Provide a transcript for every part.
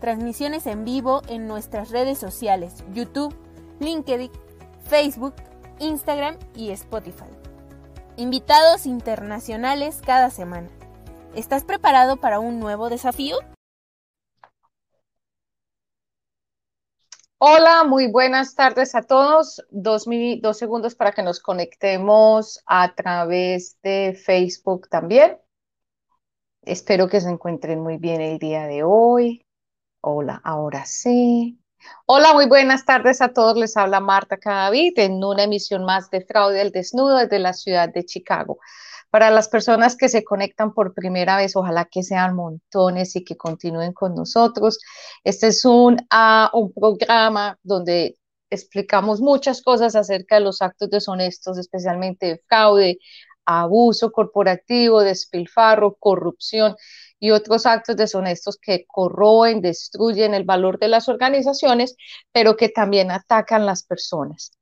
transmisiones en vivo en nuestras redes sociales, YouTube, LinkedIn, Facebook, Instagram y Spotify. Invitados internacionales cada semana. ¿Estás preparado para un nuevo desafío? Hola, muy buenas tardes a todos. Dos, dos segundos para que nos conectemos a través de Facebook también. Espero que se encuentren muy bien el día de hoy. Hola, ahora sí. Hola, muy buenas tardes a todos. Les habla Marta Cadavid en una emisión más de Fraude al Desnudo desde la ciudad de Chicago. Para las personas que se conectan por primera vez, ojalá que sean montones y que continúen con nosotros. Este es un, uh, un programa donde explicamos muchas cosas acerca de los actos deshonestos, especialmente de fraude, abuso corporativo, despilfarro, corrupción y otros actos deshonestos que corroen, destruyen el valor de las organizaciones, pero que también atacan las personas.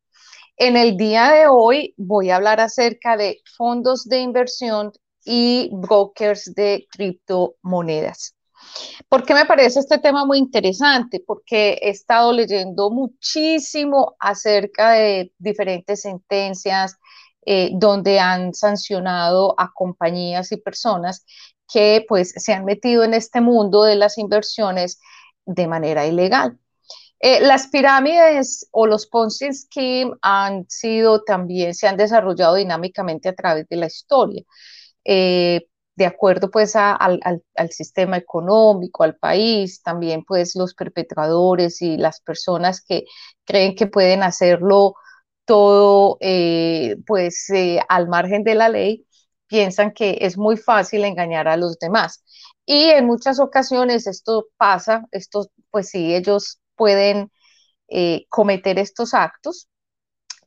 En el día de hoy voy a hablar acerca de fondos de inversión y brokers de criptomonedas. ¿Por qué me parece este tema muy interesante? Porque he estado leyendo muchísimo acerca de diferentes sentencias, eh, donde han sancionado a compañías y personas que pues se han metido en este mundo de las inversiones de manera ilegal. Eh, las pirámides o los Ponzi Scheme han sido también, se han desarrollado dinámicamente a través de la historia, eh, de acuerdo pues al, al, sistema económico, al país, también pues los perpetradores y las personas que creen que pueden hacerlo todo eh, pues al margen de la ley, piensan que es muy fácil engañar a los demás. Y en muchas ocasiones esto pasa, esto pues sí, ellos pueden eh, cometer estos actos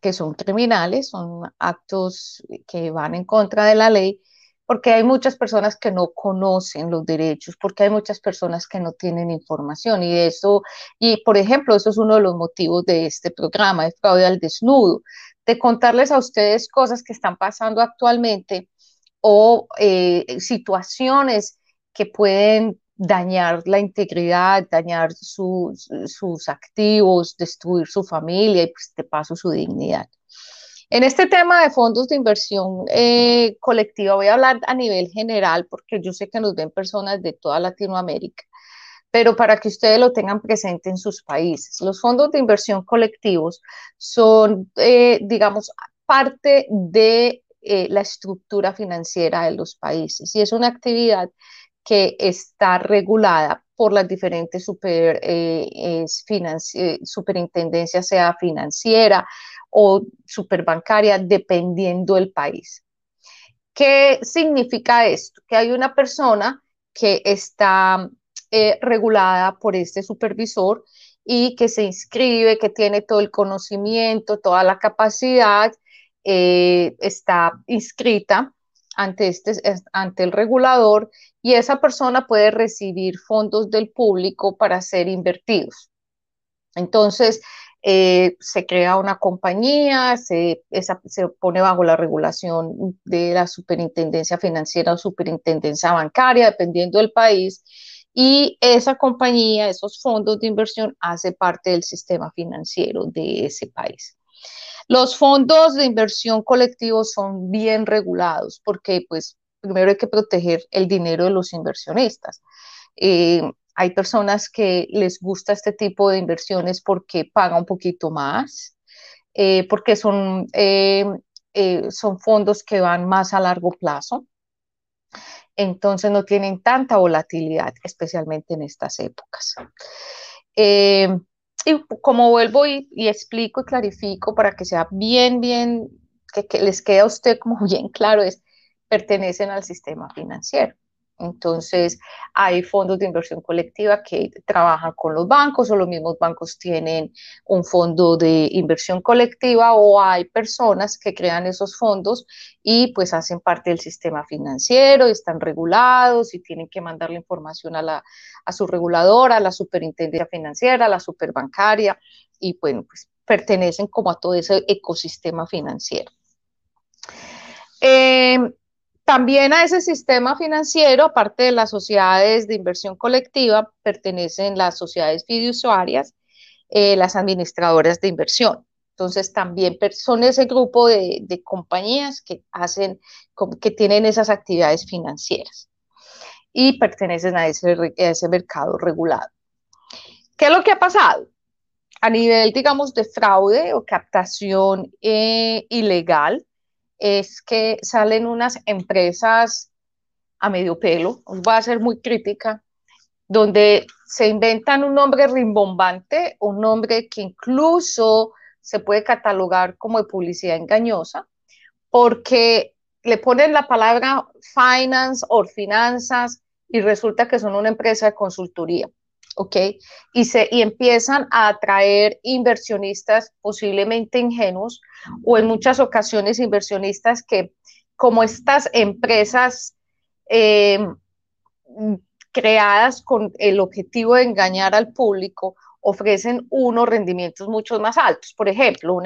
que son criminales, son actos que van en contra de la ley, porque hay muchas personas que no conocen los derechos, porque hay muchas personas que no tienen información y eso, y por ejemplo, eso es uno de los motivos de este programa de fraude al desnudo, de contarles a ustedes cosas que están pasando actualmente o eh, situaciones que pueden dañar la integridad, dañar sus activos, destruir su familia y pues de paso su dignidad. En este tema de fondos de inversión eh, colectiva voy a hablar a nivel general porque yo sé que nos ven personas de toda Latinoamérica, pero para que ustedes lo tengan presente en sus países. Los fondos de inversión colectivos son, eh, digamos, parte de eh, la estructura financiera de los países y es una actividad que está regulada por las diferentes super, superintendencias, sea financiera, o superbancaria, dependiendo del país. ¿Qué significa esto? Que hay una persona que está eh, regulada por este supervisor y que se inscribe, que tiene todo el conocimiento, toda la capacidad, eh, está inscrita ante, este, ante el regulador y esa persona puede recibir fondos del público para ser invertidos. Entonces, eh, se crea una compañía, se, se pone bajo la regulación de la superintendencia financiera o superintendencia bancaria, dependiendo del país, y esa compañía, esos fondos de inversión, hace parte del sistema financiero de ese país. Los fondos de inversión colectivos son bien regulados porque, pues, primero hay que proteger el dinero de los inversionistas. Eh, hay personas que les gusta este tipo de inversiones porque pagan un poquito más, eh, porque son, eh, son fondos que van más a largo plazo. Entonces no tienen tanta volatilidad, especialmente en estas épocas. Y como vuelvo y, explico y clarifico para que sea bien, bien, que, que les quede a usted como bien claro, es pertenecen al sistema financiero. Entonces, hay fondos de inversión colectiva que trabajan con los bancos o los mismos bancos tienen un fondo de inversión colectiva o hay personas que crean esos fondos y pues hacen parte del sistema financiero, están regulados y tienen que mandar la información a, la, a su reguladora, a la superintendencia financiera, a la superbancaria y bueno, pues pertenecen como a todo ese ecosistema financiero. Eh, también a ese sistema financiero, aparte de las sociedades de inversión colectiva, pertenecen las sociedades fiduciarias, eh, las administradoras de inversión. Entonces, también son ese grupo de, compañías que hacen, que tienen esas actividades financieras y pertenecen a ese, mercado regulado. ¿Qué es lo que ha pasado? A nivel, digamos, de fraude o captación eh, ilegal, es que salen unas empresas a medio pelo, voy a ser muy crítica, donde se inventan un nombre rimbombante, un nombre que incluso se puede catalogar como de publicidad engañosa, porque le ponen la palabra finance o finanzas y resulta que son una empresa de consultoría. ¿Ok? Y, se, y empiezan a atraer inversionistas posiblemente ingenuos o en muchas ocasiones inversionistas que como estas empresas eh, creadas con el objetivo de engañar al público ofrecen unos rendimientos mucho más altos. Por ejemplo,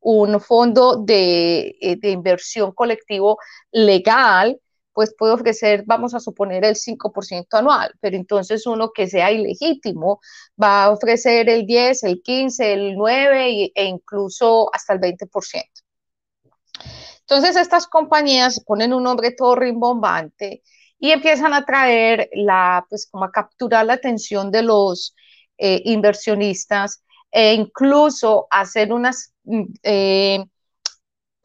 un fondo de, eh, de inversión colectivo legal pues puede ofrecer, vamos a suponer, el 5% anual, pero entonces uno que sea ilegítimo va a ofrecer el 10, el 15, el 9 e incluso hasta el 20%. Entonces estas compañías ponen un nombre todo rimbombante y empiezan a traer la, pues como a capturar la atención de los eh, inversionistas e incluso hacer unas mm, eh,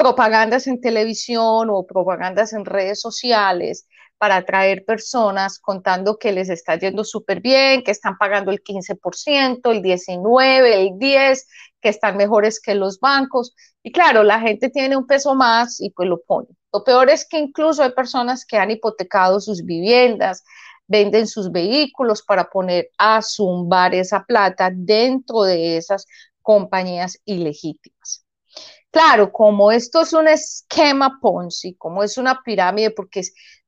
propagandas en televisión o propagandas en redes sociales para atraer personas contando que les está yendo súper bien, que están pagando el 15%, el 19%, el 10%, que están mejores que los bancos. Y claro, la gente tiene un peso más y pues lo pone. Lo peor es que incluso hay personas que han hipotecado sus viviendas, venden sus vehículos para poner a zumbar esa plata dentro de esas compañías ilegítimas. Claro, como esto es un esquema Ponzi, como es una pirámide, porque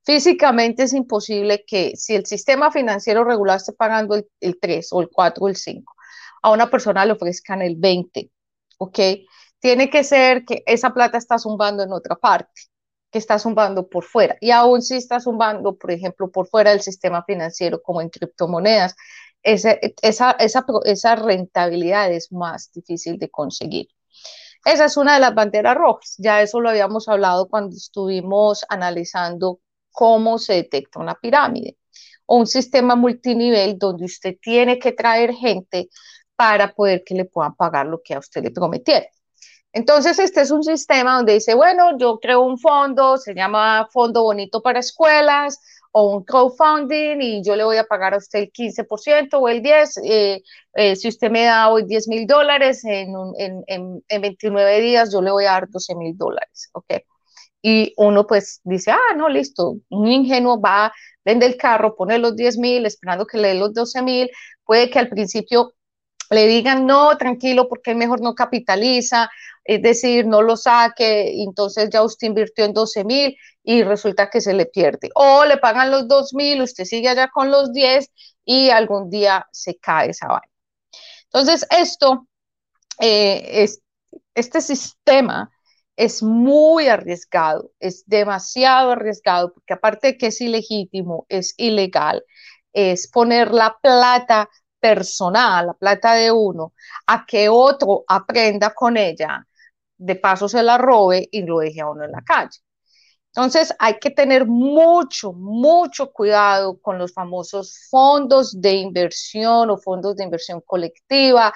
físicamente es imposible que si el sistema financiero regular esté pagando el, 3 o el 4 o el 5, a una persona le ofrezcan el 20, ¿ok? Tiene que ser que esa plata está zumbando en otra parte, que está zumbando por fuera. Y aún si está zumbando, por ejemplo, por fuera del sistema financiero, como en criptomonedas, esa rentabilidad es más difícil de conseguir. Esa es una de las banderas rojas. Ya eso lo habíamos hablado cuando estuvimos analizando cómo se detecta una pirámide o un sistema multinivel donde usted tiene que traer gente para poder que le puedan pagar lo que a usted le prometieron. Entonces, este es un sistema donde dice, bueno, yo creo un fondo, se llama Fondo Bonito para Escuelas, o un crowdfunding y yo le voy a pagar a usted el 15% o el 10%. Eh, eh, si usted me da hoy 10 mil dólares, en, en, en, 29 días yo le voy a dar 12 mil dólares, ¿ok? Y uno pues dice, ah, no, listo, un ingenuo va, vende el carro, pone los 10 mil, esperando que le dé los 12 mil, puede que al principio le digan, no, tranquilo, porque mejor no capitaliza, es decir, no lo saque, entonces ya usted invirtió en 12 mil y resulta que se le pierde. O le pagan los 2 mil, usted sigue allá con los 10 y algún día se cae esa vaina. Entonces, esto, eh, es, este sistema es muy arriesgado, es demasiado arriesgado, porque aparte de que es ilegítimo, es ilegal, es poner la plata personal, la plata de uno, a que otro aprenda con ella, de paso se la robe y lo deje a uno en la calle. Entonces hay que tener mucho, mucho cuidado con los famosos fondos de inversión o fondos de inversión colectiva,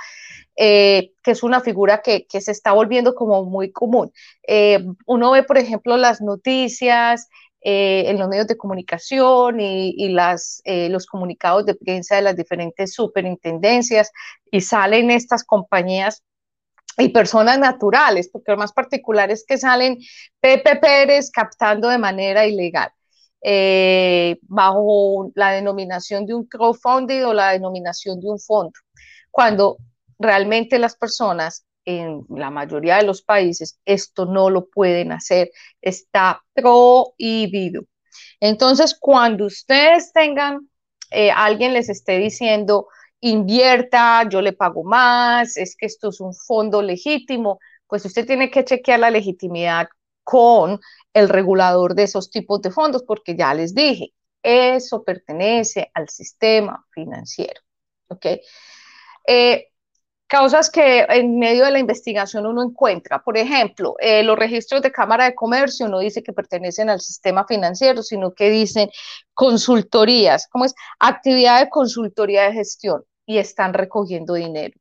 eh, que es una figura que, se está volviendo como muy común. Eh, uno ve, por ejemplo, las noticias eh, en los medios de comunicación y, los comunicados de prensa de las diferentes superintendencias y salen estas compañías y personas naturales, porque lo más particular es que salen Pepe Pérez captando de manera ilegal. eh, bajo la denominación de un crowdfunding o la denominación de un fondo, cuando realmente las personas en la mayoría de los países esto no lo pueden hacer, está prohibido. Entonces, cuando ustedes tengan, eh, alguien les esté diciendo, invierta, yo le pago más, es que esto es un fondo legítimo, pues usted tiene que chequear la legitimidad con el regulador de esos tipos de fondos, porque ya les dije, eso pertenece al sistema financiero. ¿Ok? Eh, causas que en medio de la investigación uno encuentra. Por ejemplo, eh, los registros de Cámara de Comercio no dice que pertenecen al sistema financiero, sino que dicen consultorías, ¿cómo es? Actividad de consultoría de gestión y están recogiendo dinero.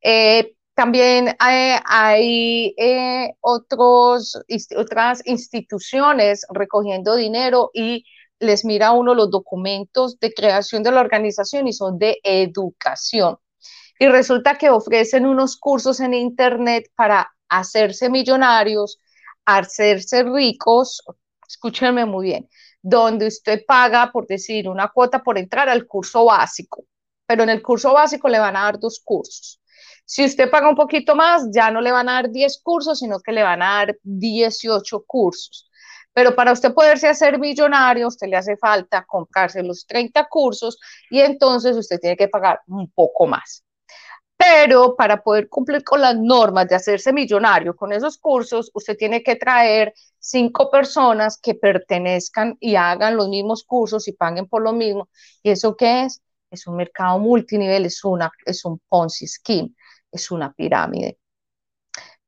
Eh, también hay, eh, otros, otras instituciones recogiendo dinero y les mira uno los documentos de creación de la organización y son de educación. Y resulta que ofrecen unos cursos en Internet para hacerse millonarios, hacerse ricos, escúchenme muy bien, donde usted paga, por decir, una cuota por entrar al curso básico, pero en el curso básico le van a dar dos cursos si usted paga un poquito más, ya no le van a dar 10 cursos, sino que le van a dar 18 cursos. Pero para usted poderse hacer millonario, usted le hace falta comprarse los 30 cursos y entonces usted tiene que pagar un poco más. Pero para poder cumplir con las normas de hacerse millonario con esos cursos, usted tiene que traer cinco personas que pertenezcan y hagan los mismos cursos y paguen por lo mismo. ¿Y eso qué es? Es un mercado multinivel, es, una, es un Ponzi scheme es una pirámide.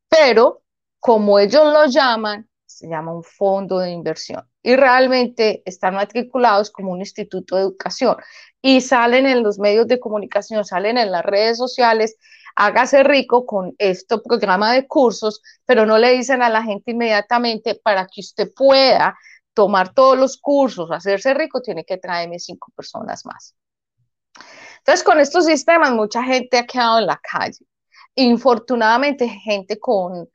Pero como ellos lo llaman, se llama un fondo de inversión y realmente están matriculados como un instituto de educación. Y salen en los medios de comunicación, salen en las redes sociales, hágase rico con este programa de cursos, pero no le dicen a la gente inmediatamente para que usted pueda tomar todos los cursos, hacerse rico, tiene que traerme cinco personas más. Entonces, con estos sistemas, mucha gente ha quedado en la calle. Infortunadamente gente con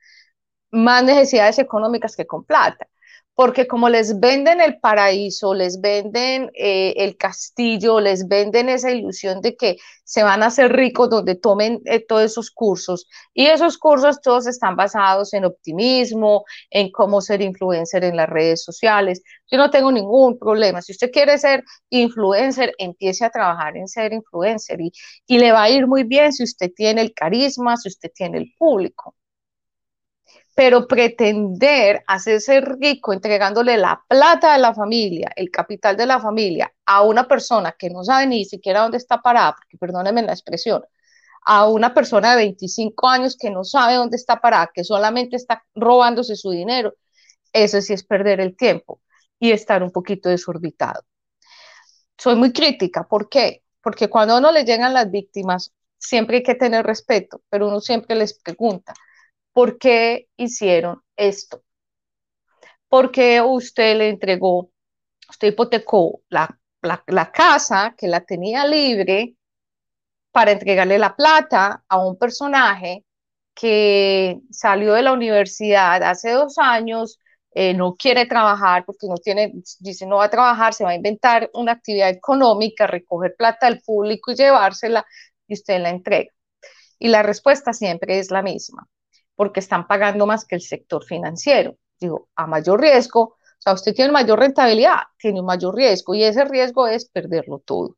más necesidades económicas que con plata, porque como les venden el paraíso, les venden eh, el castillo, les venden esa ilusión de que se van a hacer ricos donde tomen eh, todos esos cursos. Y esos cursos todos están basados en optimismo, en cómo ser influencer en las redes sociales. Yo no tengo ningún problema. Si usted quiere ser influencer, empiece a trabajar en ser influencer y, y le va a ir muy bien si usted tiene el carisma, si usted tiene el público pero pretender hacerse rico entregándole la plata de la familia, el capital de la familia, a una persona que no sabe ni siquiera dónde está parada, porque perdónenme la expresión, a una persona de 25 años que no sabe dónde está parada, que solamente está robándose su dinero, eso sí es perder el tiempo y estar un poquito desorbitado. Soy muy crítica, ¿por qué? Porque cuando a uno le llegan las víctimas, siempre hay que tener respeto, pero uno siempre les pregunta, ¿Por qué hicieron esto? Porque usted le entregó, usted hipotecó la, la, casa que la tenía libre para entregarle la plata a un personaje que salió de la universidad hace dos años, eh, no quiere trabajar porque no tiene, dice no va a trabajar, se va a inventar una actividad económica, recoger plata del público y llevársela y usted la entrega. Y la respuesta siempre es la misma porque están pagando más que el sector financiero. Digo, a mayor riesgo, o sea, usted tiene mayor rentabilidad, tiene un mayor riesgo y ese riesgo es perderlo todo.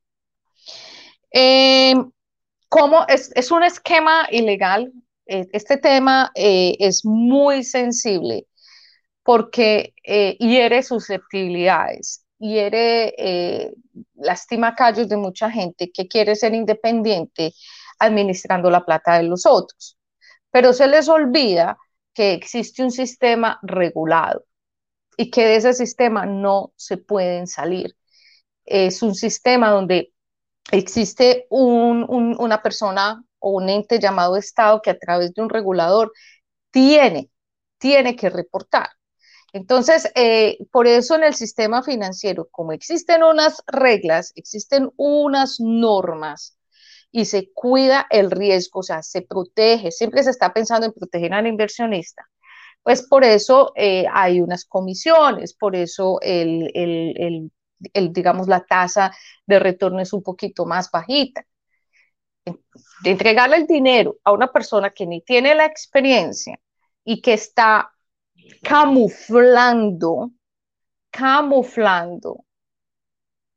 Eh, ¿Cómo es, es, un esquema ilegal? Eh, este tema eh, es muy sensible porque hiere susceptibilidades, hiere, lastima callos de mucha gente que quiere ser independiente administrando la plata de los otros pero se les olvida que existe un sistema regulado y que de ese sistema no se pueden salir. Es un sistema donde existe una persona o un ente llamado Estado que a través de un regulador tiene, tiene que reportar. Entonces, eh, por eso en el sistema financiero, como existen unas reglas, existen unas normas y se cuida el riesgo, o sea, se protege, siempre se está pensando en proteger al inversionista, pues por eso eh, hay unas comisiones, por eso el, el, el, digamos, la tasa de retorno es un poquito más bajita. Entregarle el dinero a una persona que ni tiene la experiencia y que está camuflando, camuflando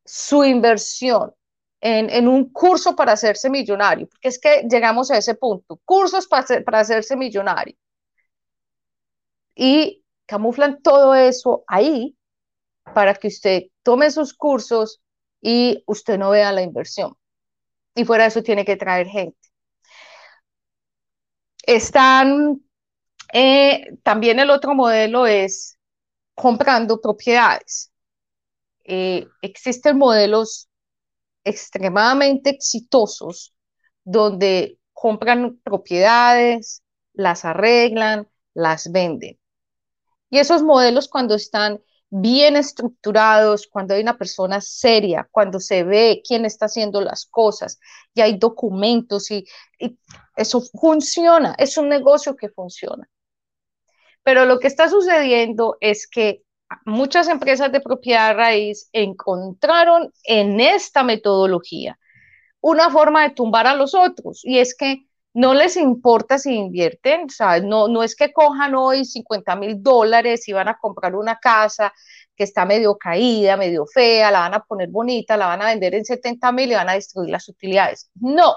su inversión en, en, un curso para hacerse millonario, porque es que llegamos a ese punto, cursos para, para hacerse millonario y camuflan todo eso ahí para que usted tome sus cursos y usted no vea la inversión. Y fuera de eso tiene que traer gente. Están, eh, también el otro modelo es comprando propiedades. Eh, existen modelos extremadamente exitosos donde compran propiedades, las arreglan, las venden. Y esos modelos cuando están bien estructurados, cuando hay una persona seria, cuando se ve quién está haciendo las cosas y hay documentos y, eso funciona, es un negocio que funciona. Pero lo que está sucediendo es que muchas empresas de propiedad raíz encontraron en esta metodología una forma de tumbar a los otros y es que no les importa si invierten, no, no es que cojan hoy 50 mil dólares y van a comprar una casa que está medio caída, medio fea, la van a poner bonita, la van a vender en 70 mil y van a destruir las utilidades. No,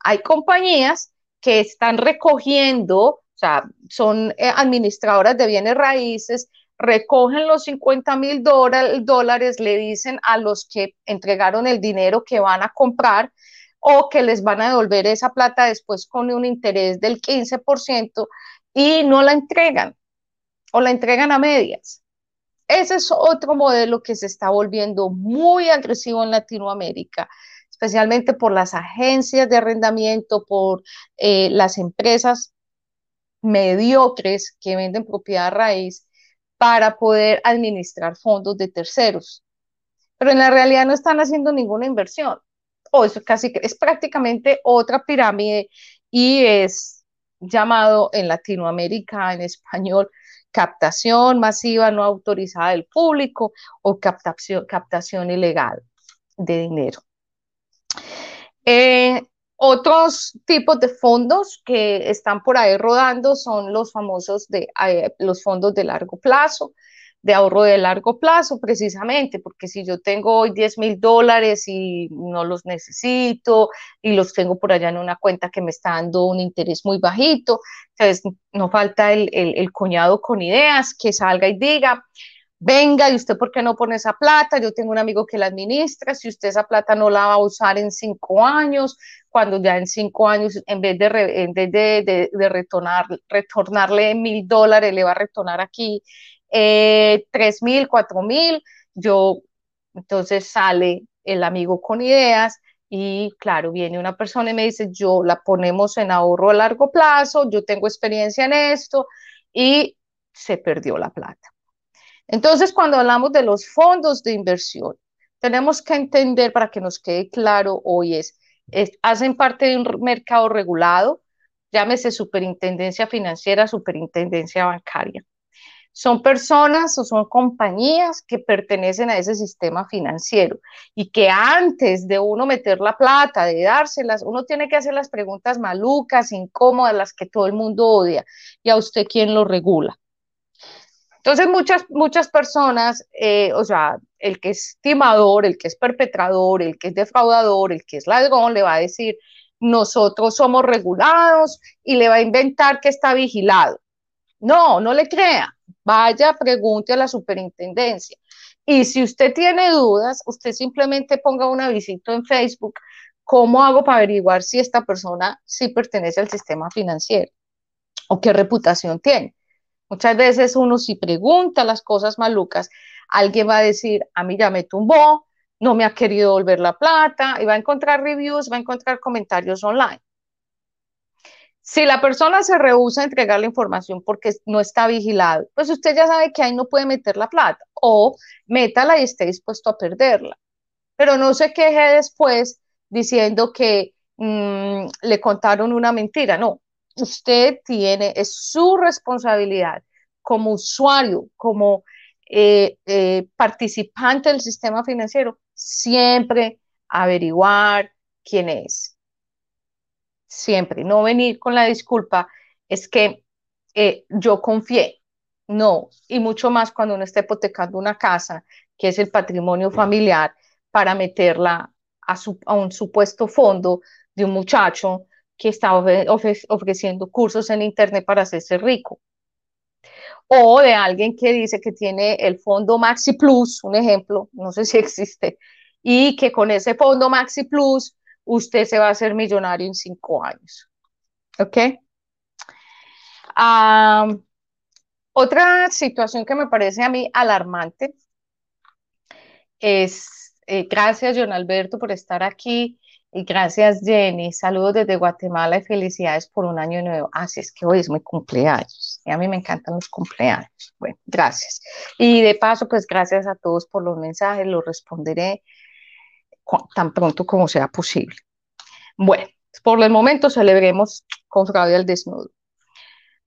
hay compañías que están recogiendo, o sea, son eh, administradoras de bienes raíces, recogen los 50 mil dólares, le dicen a los que entregaron el dinero que van a comprar, o que les van a devolver esa plata después con un interés del 15% y no la entregan o la entregan a medias. Ese es otro modelo que se está volviendo muy agresivo en Latinoamérica, especialmente por las agencias de arrendamiento, por eh, las empresas mediocres que venden propiedad raíz para poder administrar fondos de terceros. Pero en la realidad no están haciendo ninguna inversión o es casi es prácticamente otra pirámide y es llamado en Latinoamérica, en español, captación masiva no autorizada del público o captación, captación ilegal de dinero. Eh, otros tipos de fondos que están por ahí rodando son los famosos de eh, los fondos de largo plazo, de ahorro de largo plazo, precisamente, porque si yo tengo hoy 10 mil dólares y no los necesito y los tengo por allá en una cuenta que me está dando un interés muy bajito, entonces no falta el, el, cuñado con ideas que salga y diga, venga, ¿y usted por qué no pone esa plata? Yo tengo un amigo que la administra, si usted esa plata no la va a usar en cinco años, cuando ya en cinco años, en vez de, en vez de, de, retornar, retornarle mil dólares, le va a retornar aquí eh, tres mil, cuatro mil, yo, entonces sale el amigo con ideas y claro, viene una persona y me dice, yo la ponemos en ahorro a largo plazo, yo tengo experiencia en esto y se perdió la plata. Entonces, cuando hablamos de los fondos de inversión, tenemos que entender para que nos quede claro hoy es, es hacen parte de un mercado regulado, llámese superintendencia financiera, superintendencia bancaria son personas o son compañías que pertenecen a ese sistema financiero y que antes de uno meter la plata, de dárselas, uno tiene que hacer las preguntas malucas, incómodas, las que todo el mundo odia. ¿Y a usted quién lo regula? Entonces, muchas, muchas personas, eh, o sea, el que es timador, el que es perpetrador, el que es defraudador, el que es ladrón, le va a decir, nosotros somos regulados y le va a inventar que está vigilado. No, no le crea Vaya, pregunte a la superintendencia. Y si usted tiene dudas, usted simplemente ponga una visita en Facebook. ¿Cómo hago para averiguar si esta persona sí pertenece al sistema financiero? ¿O qué reputación tiene? Muchas veces uno si pregunta las cosas malucas, alguien va a decir, a mí ya me tumbó, no me ha querido volver la plata, y va a encontrar reviews, va a encontrar comentarios online. Si la persona se rehúsa a entregar la información porque no está vigilado, pues usted ya sabe que ahí no puede meter la plata o métala y esté dispuesto a perderla. Pero no se queje después diciendo que mm, le contaron una mentira. No, usted tiene, es su responsabilidad como usuario, como eh, eh, participante del sistema financiero, siempre averiguar quién es. Siempre, no venir con la disculpa, es que eh, yo confié. No, y mucho más cuando uno está hipotecando una casa, que es el patrimonio familiar, para meterla a, a un supuesto fondo de un muchacho que está ofreciendo cursos en Internet para hacerse rico. O de alguien que dice que tiene el fondo Maxi Plus, un ejemplo, no sé si existe, y que con ese fondo Maxi Plus usted se va a hacer millonario en cinco años. ¿Ok? otra situación que me parece a mí alarmante es, eh, gracias John Alberto por estar aquí y gracias Jenny, saludos desde Guatemala y felicidades por un año nuevo. Así ah, es que hoy es mi cumpleaños y a mí me encantan los cumpleaños. Bueno, gracias. Y de paso, pues gracias a todos por los mensajes, los responderé tan pronto como sea posible. Bueno, por el momento celebremos con Fraude al desnudo.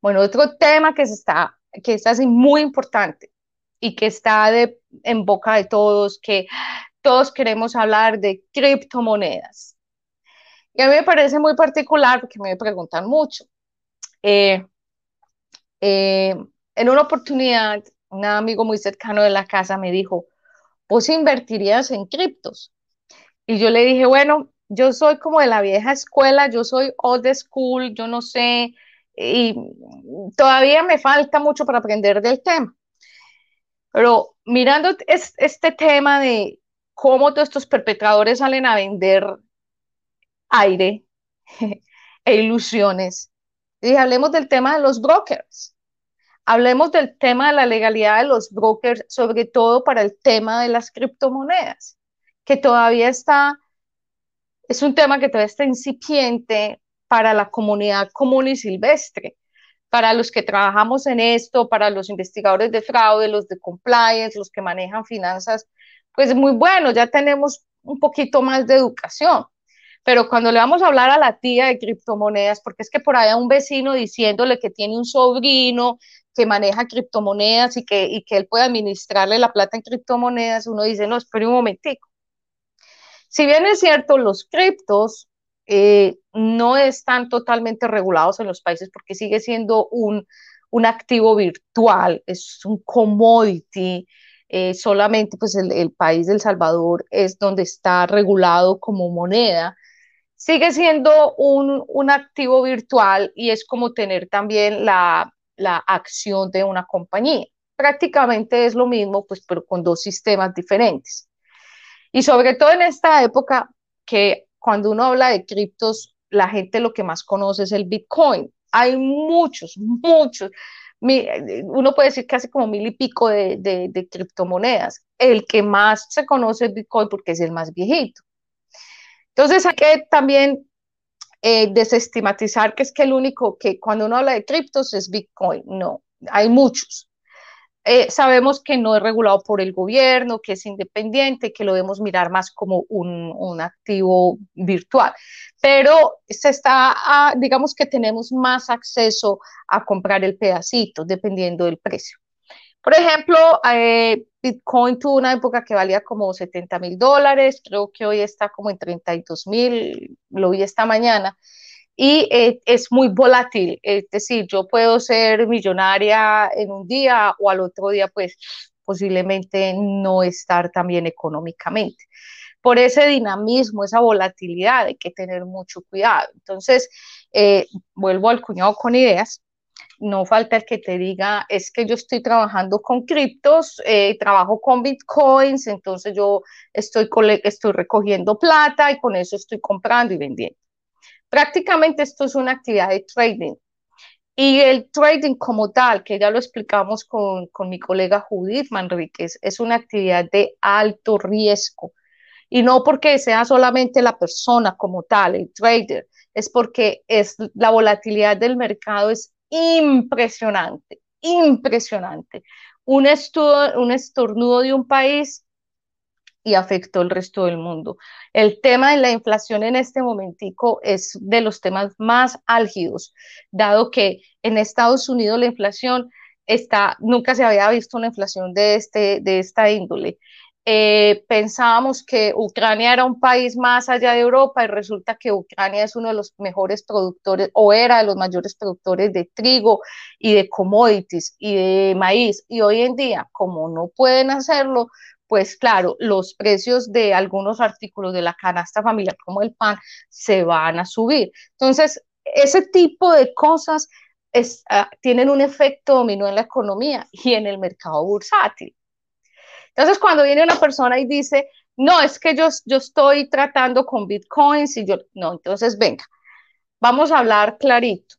Bueno, otro tema que, está, que está así muy importante y que está de, en boca de todos, que todos queremos hablar de criptomonedas. Y a mí me parece muy particular porque me preguntan mucho. Eh, eh, en una oportunidad, un amigo muy cercano de la casa me dijo, ¿vos invertirías en criptos? Y yo le dije, bueno, yo soy como de la vieja escuela, yo soy old school, yo no sé, y todavía me falta mucho para aprender del tema. Pero mirando este tema de cómo todos estos perpetradores salen a vender aire e ilusiones, y hablemos del tema de los brokers. Hablemos del tema de la legalidad de los brokers, sobre todo para el tema de las criptomonedas que todavía está, es un tema que todavía está incipiente para la comunidad común y silvestre, para los que trabajamos en esto, para los investigadores de fraude, los de compliance, los que manejan finanzas, pues muy bueno, ya tenemos un poquito más de educación. Pero cuando le vamos a hablar a la tía de criptomonedas, porque es que por ahí hay un vecino diciéndole que tiene un sobrino que maneja criptomonedas y que, y que él puede administrarle la plata en criptomonedas, uno dice, no, espere un momentico. Si bien es cierto, los criptos eh, no están totalmente regulados en los países porque sigue siendo un, activo virtual, es un commodity. Eh, solamente pues el, país del Salvador es donde está regulado como moneda. Sigue siendo un, activo virtual y es como tener también la, la acción de una compañía. Prácticamente es lo mismo, pues, pero con dos sistemas diferentes. Y sobre todo en esta época que cuando uno habla de criptos, la gente lo que más conoce es el Bitcoin. Hay muchos, muchos. Uno puede decir casi como mil y pico de, de, criptomonedas. El que más se conoce es Bitcoin porque es el más viejito. Entonces hay que también eh, desestimatizar que es que el único que cuando uno habla de criptos es Bitcoin. No, hay muchos. Eh, sabemos que no es regulado por el gobierno, que es independiente, que lo debemos mirar más como un, activo virtual, pero se está, ah, digamos que tenemos más acceso a comprar el pedacito dependiendo del precio. Por ejemplo, eh, Bitcoin tuvo una época que valía como 70 mil dólares, creo que hoy está como en 32 mil, lo vi esta mañana y eh, es muy volátil, es decir, yo puedo ser millonaria en un día o al otro día pues posiblemente no estar tan bien económicamente. Por ese dinamismo, esa volatilidad hay que tener mucho cuidado. Entonces, eh, vuelvo al cuñado con ideas. No falta el que te diga, es que yo estoy trabajando con criptos, eh, trabajo con bitcoins, entonces yo estoy, estoy recogiendo plata y con eso estoy comprando y vendiendo. Prácticamente esto es una actividad de trading. Y el trading como tal, que ya lo explicamos con, mi colega Judith Manríquez, es una actividad de alto riesgo. Y no porque sea solamente la persona como tal, el trader, es porque es, la volatilidad del mercado es impresionante, impresionante. Un estornudo de un país y afectó el resto del mundo. El tema de la inflación en este momentico es de los temas más álgidos, dado que en Estados Unidos la inflación está, nunca se había visto una inflación de, este, de esta índole. Eh, pensábamos que Ucrania era un país más allá de Europa y resulta que Ucrania es uno de los mejores productores o era de los mayores productores de trigo y de commodities y de maíz. Y hoy en día, como no pueden hacerlo, pues claro, los precios de algunos artículos de la canasta familiar, como el pan, se van a subir. Entonces, ese tipo de cosas ah, tienen un efecto dominó en la economía y en el mercado bursátil. Entonces, cuando viene una persona y dice, no, es que yo, yo estoy tratando con bitcoins y yo, no, entonces venga, vamos a hablar clarito.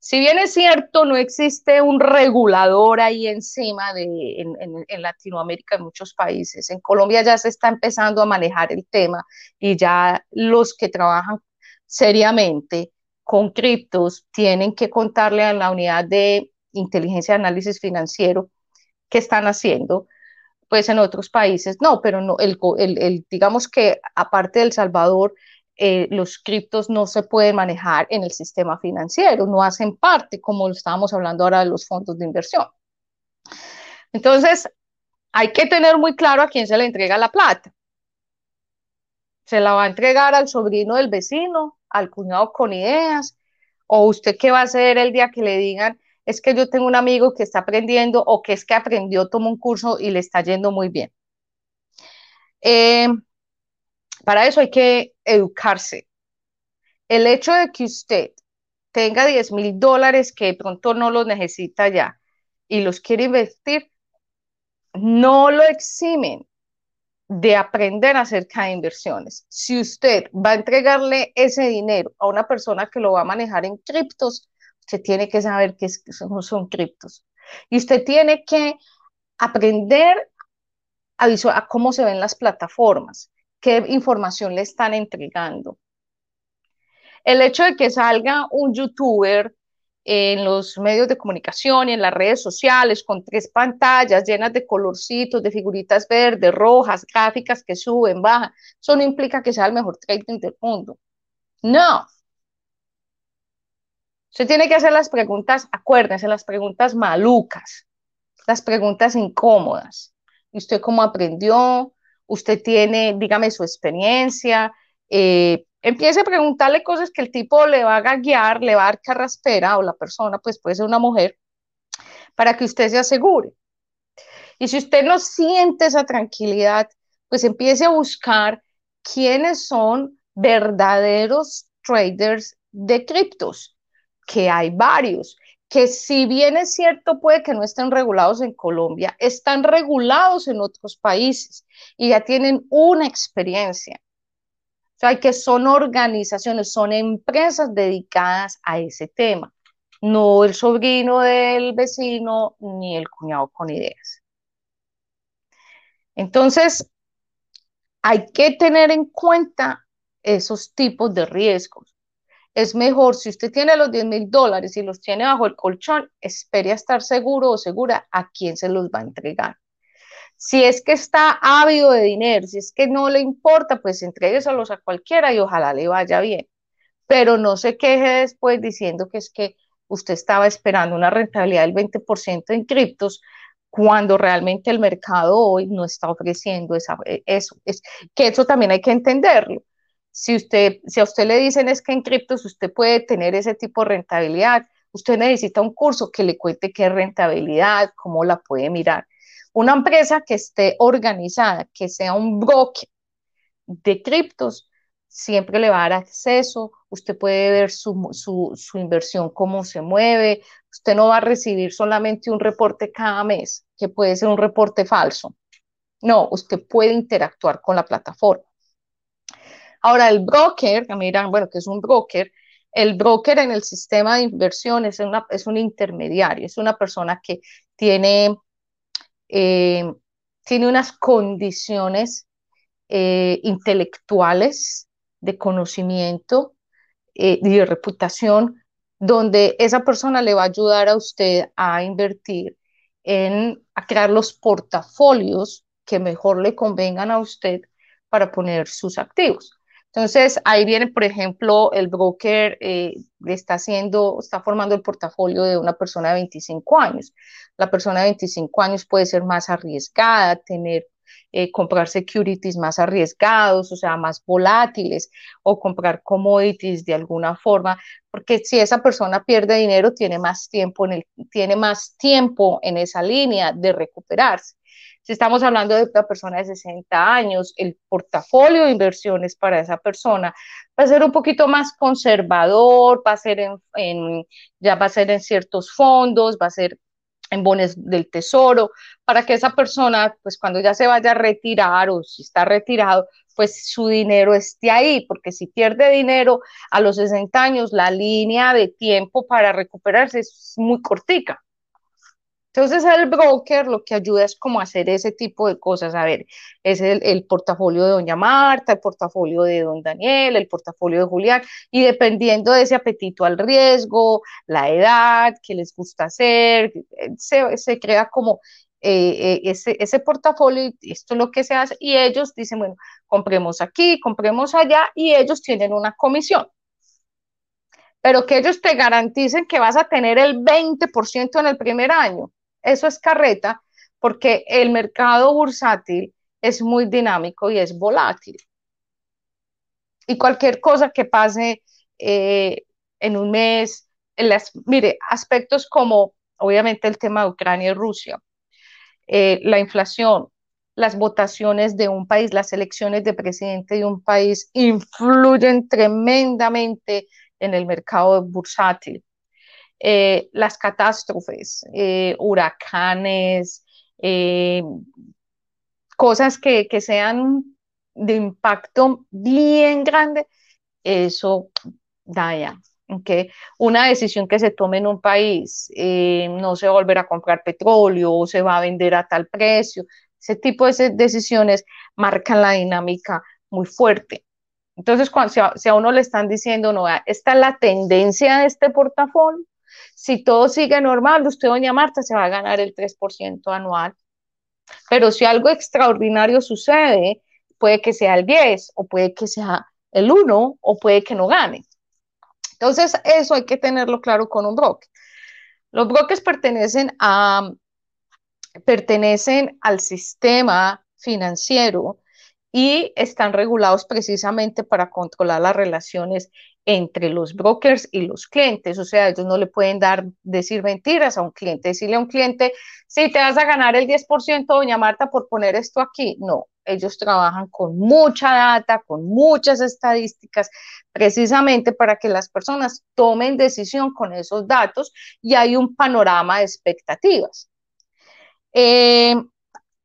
Si bien es cierto, no existe un regulador ahí encima de, en, en, Latinoamérica, en muchos países. En Colombia ya se está empezando a manejar el tema y ya los que trabajan seriamente con criptos tienen que contarle a la unidad de inteligencia de análisis financiero qué están haciendo pues en otros países no, pero no, el, el, digamos que aparte del Salvador, eh, los criptos no se pueden manejar en el sistema financiero, no hacen parte, como estábamos hablando ahora de los fondos de inversión. Entonces, hay que tener muy claro a quién se le entrega la plata. ¿Se la va a entregar al sobrino del vecino, al cuñado con ideas? ¿O usted qué va a hacer el día que le digan, es que yo tengo un amigo que está aprendiendo o que es que aprendió, tomó un curso y le está yendo muy bien. Eh, para eso hay que educarse. El hecho de que usted tenga 10 mil dólares que de pronto no los necesita ya y los quiere invertir, no lo eximen de aprender acerca de inversiones. Si usted va a entregarle ese dinero a una persona que lo va a manejar en criptos, Usted tiene que saber qué son, son criptos. Y usted tiene que aprender a, a cómo se ven las plataformas, qué información le están entregando. El hecho de que salga un youtuber en los medios de comunicación y en las redes sociales con tres pantallas llenas de colorcitos, de figuritas verdes, rojas, gráficas que suben, bajan, eso no implica que sea el mejor trading del mundo. No, Usted tiene que hacer las preguntas, acuérdense, las preguntas malucas, las preguntas incómodas. ¿Y usted cómo aprendió? Usted tiene, dígame su experiencia. Eh, empiece a preguntarle cosas que el tipo le va a guiar, le va a dar carraspera, o la persona, pues puede ser una mujer, para que usted se asegure. Y si usted no siente esa tranquilidad, pues empiece a buscar quiénes son verdaderos traders de criptos que hay varios, que si bien es cierto puede que no estén regulados en Colombia, están regulados en otros países y ya tienen una experiencia. O sea, que son organizaciones, son empresas dedicadas a ese tema, no el sobrino del vecino ni el cuñado con ideas. Entonces, hay que tener en cuenta esos tipos de riesgos es mejor, si usted tiene los 10 mil dólares y los tiene bajo el colchón, espere a estar seguro o segura a quién se los va a entregar. Si es que está ávido de dinero, si es que no le importa, pues entrégueselos a cualquiera y ojalá le vaya bien. Pero no se queje después diciendo que es que usted estaba esperando una rentabilidad del 20% en criptos cuando realmente el mercado hoy no está ofreciendo eh, eso. Es, que eso también hay que entenderlo. Si, usted, si a usted le dicen es que en criptos usted puede tener ese tipo de rentabilidad, usted necesita un curso que le cuente qué rentabilidad, cómo la puede mirar. Una empresa que esté organizada, que sea un broker de criptos, siempre le va a dar acceso, usted puede ver su, su, inversión, cómo se mueve, usted no va a recibir solamente un reporte cada mes, que puede ser un reporte falso. No, usted puede interactuar con la plataforma. Ahora, el broker, miran, bueno, que es un broker, el broker en el sistema de inversiones es, una, es un intermediario, es una persona que tiene, eh, tiene unas condiciones eh, intelectuales de conocimiento eh, y de reputación donde esa persona le va a ayudar a usted a invertir en a crear los portafolios que mejor le convengan a usted para poner sus activos. Entonces, ahí viene, por ejemplo, el broker eh, está haciendo, está formando el portafolio de una persona de 25 años. La persona de 25 años puede ser más arriesgada, tener, eh, comprar securities más arriesgados, o sea, más volátiles, o comprar commodities de alguna forma, porque si esa persona pierde dinero, tiene más tiempo en el, tiene más tiempo en esa línea de recuperarse. Si estamos hablando de una persona de 60 años, el portafolio de inversiones para esa persona va a ser un poquito más conservador, va a ser en, ya va a ser en ciertos fondos, va a ser en bonos del tesoro, para que esa persona, pues cuando ya se vaya a retirar o si está retirado, pues su dinero esté ahí, porque si pierde dinero a los 60 años, la línea de tiempo para recuperarse es muy cortica. Entonces el broker lo que ayuda es como hacer ese tipo de cosas. A ver, es el, portafolio de doña Marta, el portafolio de don Daniel, el portafolio de Julián, y dependiendo de ese apetito al riesgo, la edad, qué les gusta hacer, se, crea como eh, eh, ese, ese portafolio y esto es lo que se hace. Y ellos dicen, bueno, compremos aquí, compremos allá, y ellos tienen una comisión pero que ellos te garanticen que vas a tener el 20% en el primer año. Eso es carreta porque el mercado bursátil es muy dinámico y es volátil. Y cualquier cosa que pase eh, en un mes, en las, mire, aspectos como obviamente el tema de Ucrania y Rusia, eh, la inflación, las votaciones de un país, las elecciones de presidente de un país influyen tremendamente en el mercado bursátil. Eh, las catástrofes, eh, huracanes, eh, cosas que, sean de impacto bien grande, eso daña. Okay. Una decisión que se tome en un país, no se va a comprar petróleo o se va a vender a tal precio, ese tipo de decisiones marcan la dinámica muy fuerte. Entonces, cuando, si, a, a uno le están diciendo, no, esta es la tendencia de este portafolio, si todo sigue normal, usted, doña Marta, se va a ganar el 3% anual. Pero si algo extraordinario sucede, puede que sea el 10 o puede que sea el 1 o puede que no gane. Entonces, eso hay que tenerlo claro con un broker. Los brokers pertenecen a pertenecen al sistema financiero y están regulados precisamente para controlar las relaciones entre los brokers y los clientes. O sea, ellos no le pueden dar, decir mentiras a un cliente, decirle a un cliente, sí, te vas a ganar el 10%, doña Marta, por poner esto aquí. No, ellos trabajan con mucha data, con muchas estadísticas, precisamente para que las personas tomen decisión con esos datos y hay un panorama de expectativas. Eh,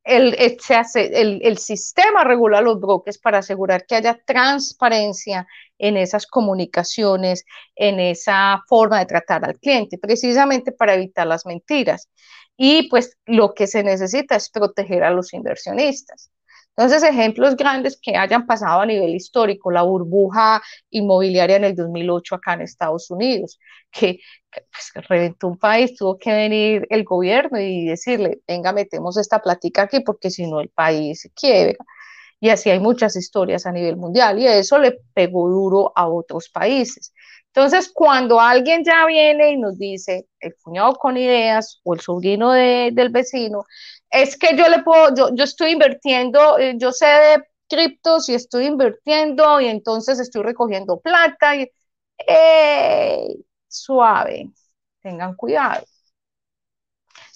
el, el, el, sistema regula los brokers para asegurar que haya transparencia en esas comunicaciones, en esa forma de tratar al cliente, precisamente para evitar las mentiras. Y pues lo que se necesita es proteger a los inversionistas. Entonces, ejemplos grandes que hayan pasado a nivel histórico, la burbuja inmobiliaria en el 2008 acá en Estados Unidos, que pues, reventó un país, tuvo que venir el gobierno y decirle, venga, metemos esta platica aquí porque si no el país se quiebra. Y así hay muchas historias a nivel mundial y eso le pegó duro a otros países. Entonces, cuando alguien ya viene y nos dice, el cuñado con ideas o el sobrino del vecino, es que yo le puedo, yo, yo estoy invirtiendo, eh, yo sé de criptos y estoy invirtiendo y entonces estoy recogiendo plata y suave, tengan cuidado.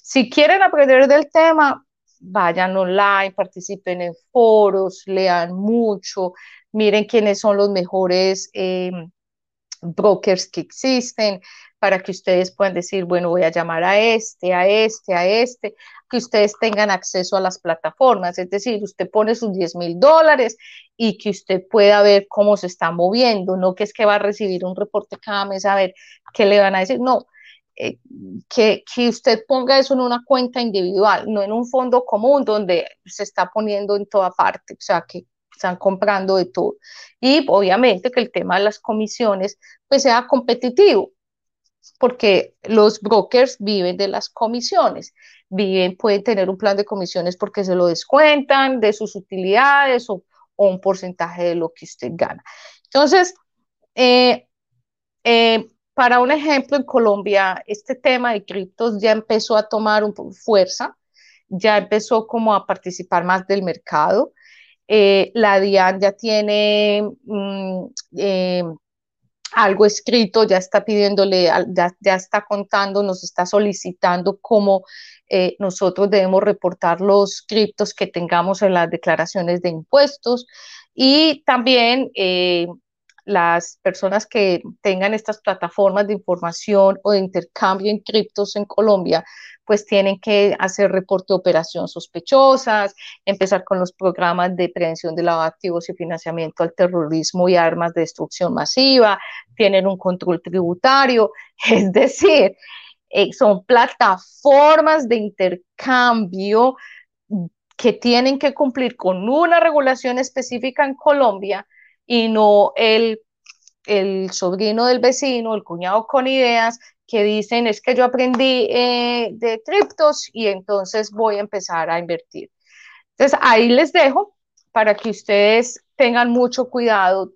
Si quieren aprender del tema, vayan online, participen en foros, lean mucho, miren quiénes son los mejores eh, brokers que existen para que ustedes puedan decir, bueno, voy a llamar a este, a este, a este, que ustedes tengan acceso a las plataformas. Es decir, usted pone sus 10 mil dólares y que usted pueda ver cómo se está moviendo, no que es que va a recibir un reporte cada mes a ver qué le van a decir, no. Eh, que, que usted ponga eso en una cuenta individual, no en un fondo común donde se está poniendo en toda parte, o sea, que están comprando de todo. Y obviamente que el tema de las comisiones pues sea competitivo, porque los brokers viven de las comisiones, viven, pueden tener un plan de comisiones porque se lo descuentan de sus utilidades o, o un porcentaje de lo que usted gana. Entonces, eh, eh, para un ejemplo, en Colombia, este tema de criptos ya empezó a tomar un, fuerza, ya empezó como a participar más del mercado. Eh, la DIAN ya tiene mm, algo escrito, ya está pidiéndole, ya, ya, está contando, nos está solicitando cómo eh, nosotros debemos reportar los criptos que tengamos en las declaraciones de impuestos y también eh, las personas que tengan estas plataformas de información o de intercambio en criptos en Colombia, pues tienen que hacer reporte de operación sospechosas, empezar con los programas de prevención de lavado de activos y financiamiento al terrorismo y armas de destrucción masiva, tienen un control tributario, es decir, eh, son plataformas de intercambio que tienen que cumplir con una regulación específica en Colombia y no el, el sobrino del vecino, el cuñado con ideas que dicen es que yo aprendí eh, de criptos y entonces voy a empezar a invertir. Entonces ahí les dejo para que ustedes tengan mucho cuidado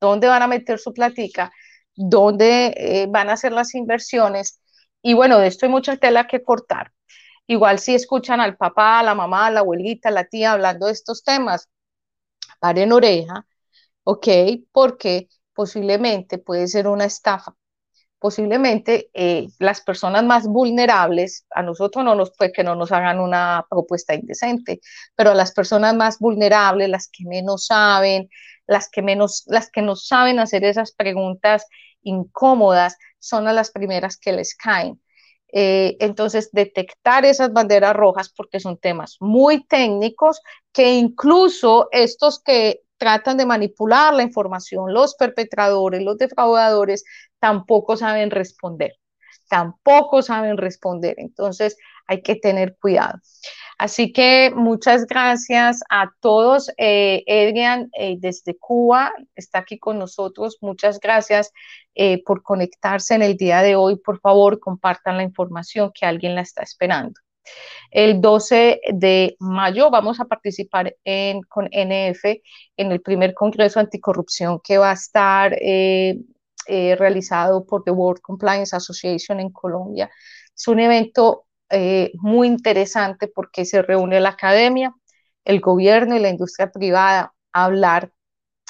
dónde van a meter su platica, dónde eh, van a hacer las inversiones y bueno, de esto hay mucha tela que cortar. Igual si escuchan al papá, a la mamá, a la abuelita, a la tía hablando de estos temas, paren oreja, ¿ok? Porque posiblemente puede ser una estafa. Posiblemente eh, las personas más vulnerables, a nosotros no nos puede que no nos hagan una propuesta indecente, pero a las personas más vulnerables, las que menos saben, las que menos, las que no saben hacer esas preguntas incómodas, son a las primeras que les caen. Eh, entonces, detectar esas banderas rojas, porque son temas muy técnicos, que incluso estos que tratan de manipular la información, los perpetradores, los defraudadores, tampoco saben responder, tampoco saben responder. Entonces, hay que tener cuidado. Así que muchas gracias a todos. Eh, eh, desde Cuba, está aquí con nosotros. Muchas gracias eh, por conectarse en el día de hoy. Por favor, compartan la información que alguien la está esperando. El 12 de mayo vamos a participar en, con NF en el primer Congreso Anticorrupción que va a estar realizado por The World Compliance Association en Colombia. Es un evento eh, muy interesante porque se reúne la academia, el gobierno y la industria privada a hablar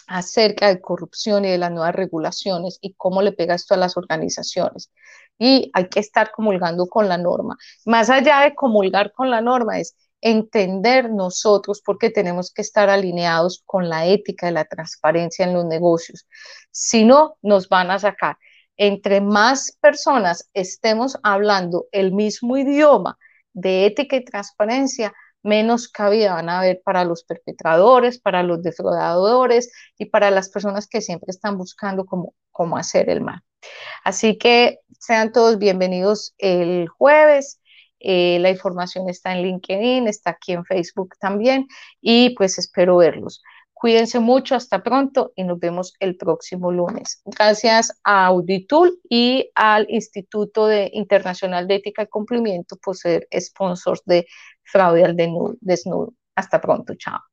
acerca de corrupción y de las nuevas regulaciones y cómo le pega esto a las organizaciones. Y hay que estar comulgando con la norma. Más allá de comulgar con la norma es entender nosotros por qué tenemos que estar alineados con la ética y la transparencia en los negocios. Si no, nos van a sacar entre más personas estemos hablando el mismo idioma de ética y transparencia, menos cabida van a haber para los perpetradores, para los defraudadores y para las personas que siempre están buscando cómo, cómo hacer el mal. Así que sean todos bienvenidos el jueves. Eh, la información está en LinkedIn, está aquí en Facebook también y pues espero verlos. Cuídense mucho, hasta pronto y nos vemos el próximo lunes. Gracias a Auditul y al Instituto de Internacional de Ética y Cumplimiento por ser sponsors de Fraude al Desnudo. Hasta pronto, chao.